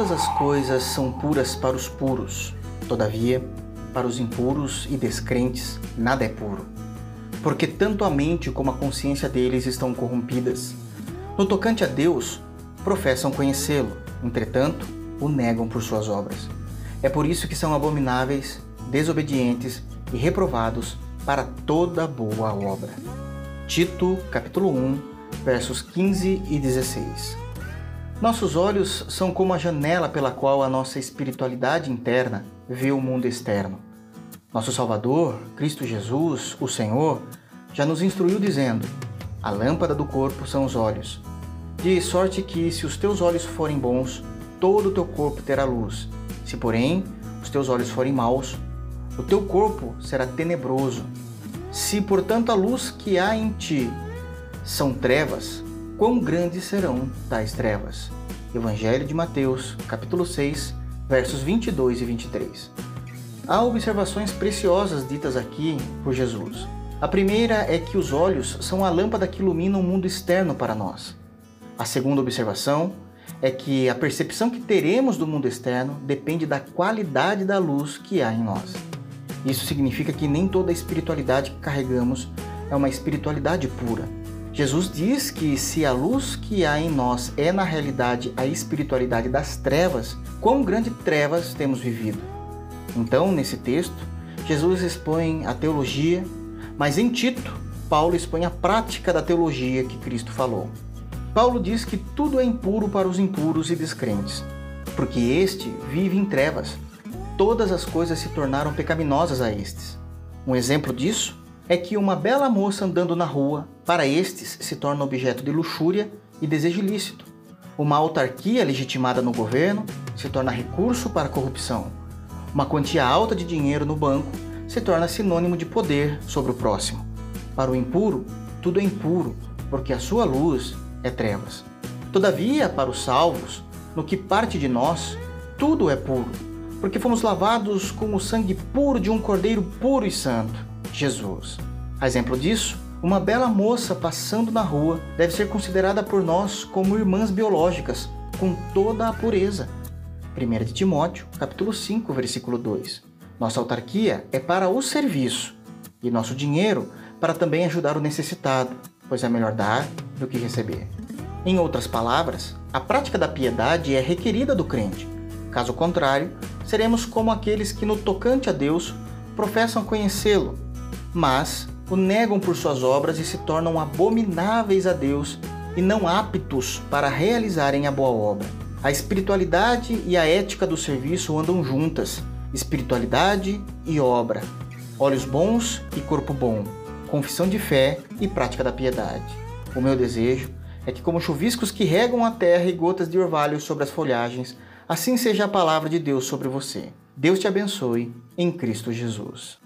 as coisas são puras para os puros, todavia, para os impuros e descrentes, nada é puro. Porque tanto a mente como a consciência deles estão corrompidas. No tocante a Deus, professam conhecê-lo, entretanto, o negam por suas obras. É por isso que são abomináveis, desobedientes e reprovados para toda boa obra. Tito, capítulo 1, versos 15 e 16. Nossos olhos são como a janela pela qual a nossa espiritualidade interna vê o mundo externo. Nosso Salvador, Cristo Jesus, o Senhor, já nos instruiu dizendo: A lâmpada do corpo são os olhos. De sorte que, se os teus olhos forem bons, todo o teu corpo terá luz. Se, porém, os teus olhos forem maus, o teu corpo será tenebroso. Se, portanto, a luz que há em ti são trevas, quão grandes serão tais trevas. Evangelho de Mateus, capítulo 6, versos 22 e 23. Há observações preciosas ditas aqui por Jesus. A primeira é que os olhos são a lâmpada que ilumina o mundo externo para nós. A segunda observação é que a percepção que teremos do mundo externo depende da qualidade da luz que há em nós. Isso significa que nem toda a espiritualidade que carregamos é uma espiritualidade pura. Jesus diz que se a luz que há em nós é na realidade a espiritualidade das trevas, quão grande trevas temos vivido. Então, nesse texto, Jesus expõe a teologia, mas em Tito, Paulo expõe a prática da teologia que Cristo falou. Paulo diz que tudo é impuro para os impuros e descrentes, porque este vive em trevas. Todas as coisas se tornaram pecaminosas a estes. Um exemplo disso é que uma bela moça andando na rua, para estes, se torna objeto de luxúria e desejo ilícito. Uma autarquia legitimada no governo se torna recurso para a corrupção. Uma quantia alta de dinheiro no banco se torna sinônimo de poder sobre o próximo. Para o impuro, tudo é impuro, porque a sua luz é trevas. Todavia, para os salvos, no que parte de nós, tudo é puro, porque fomos lavados com o sangue puro de um cordeiro puro e santo Jesus. A exemplo disso, uma bela moça passando na rua deve ser considerada por nós como irmãs biológicas, com toda a pureza. 1 de Timóteo, capítulo 5, versículo 2. Nossa autarquia é para o serviço e nosso dinheiro para também ajudar o necessitado, pois é melhor dar do que receber. Em outras palavras, a prática da piedade é requerida do crente. Caso contrário, seremos como aqueles que, no tocante a Deus, professam conhecê-lo, mas o negam por suas obras e se tornam abomináveis a Deus e não aptos para realizarem a boa obra. A espiritualidade e a ética do serviço andam juntas, espiritualidade e obra, olhos bons e corpo bom, confissão de fé e prática da piedade. O meu desejo é que, como chuviscos que regam a terra e gotas de orvalho sobre as folhagens, assim seja a palavra de Deus sobre você. Deus te abençoe em Cristo Jesus.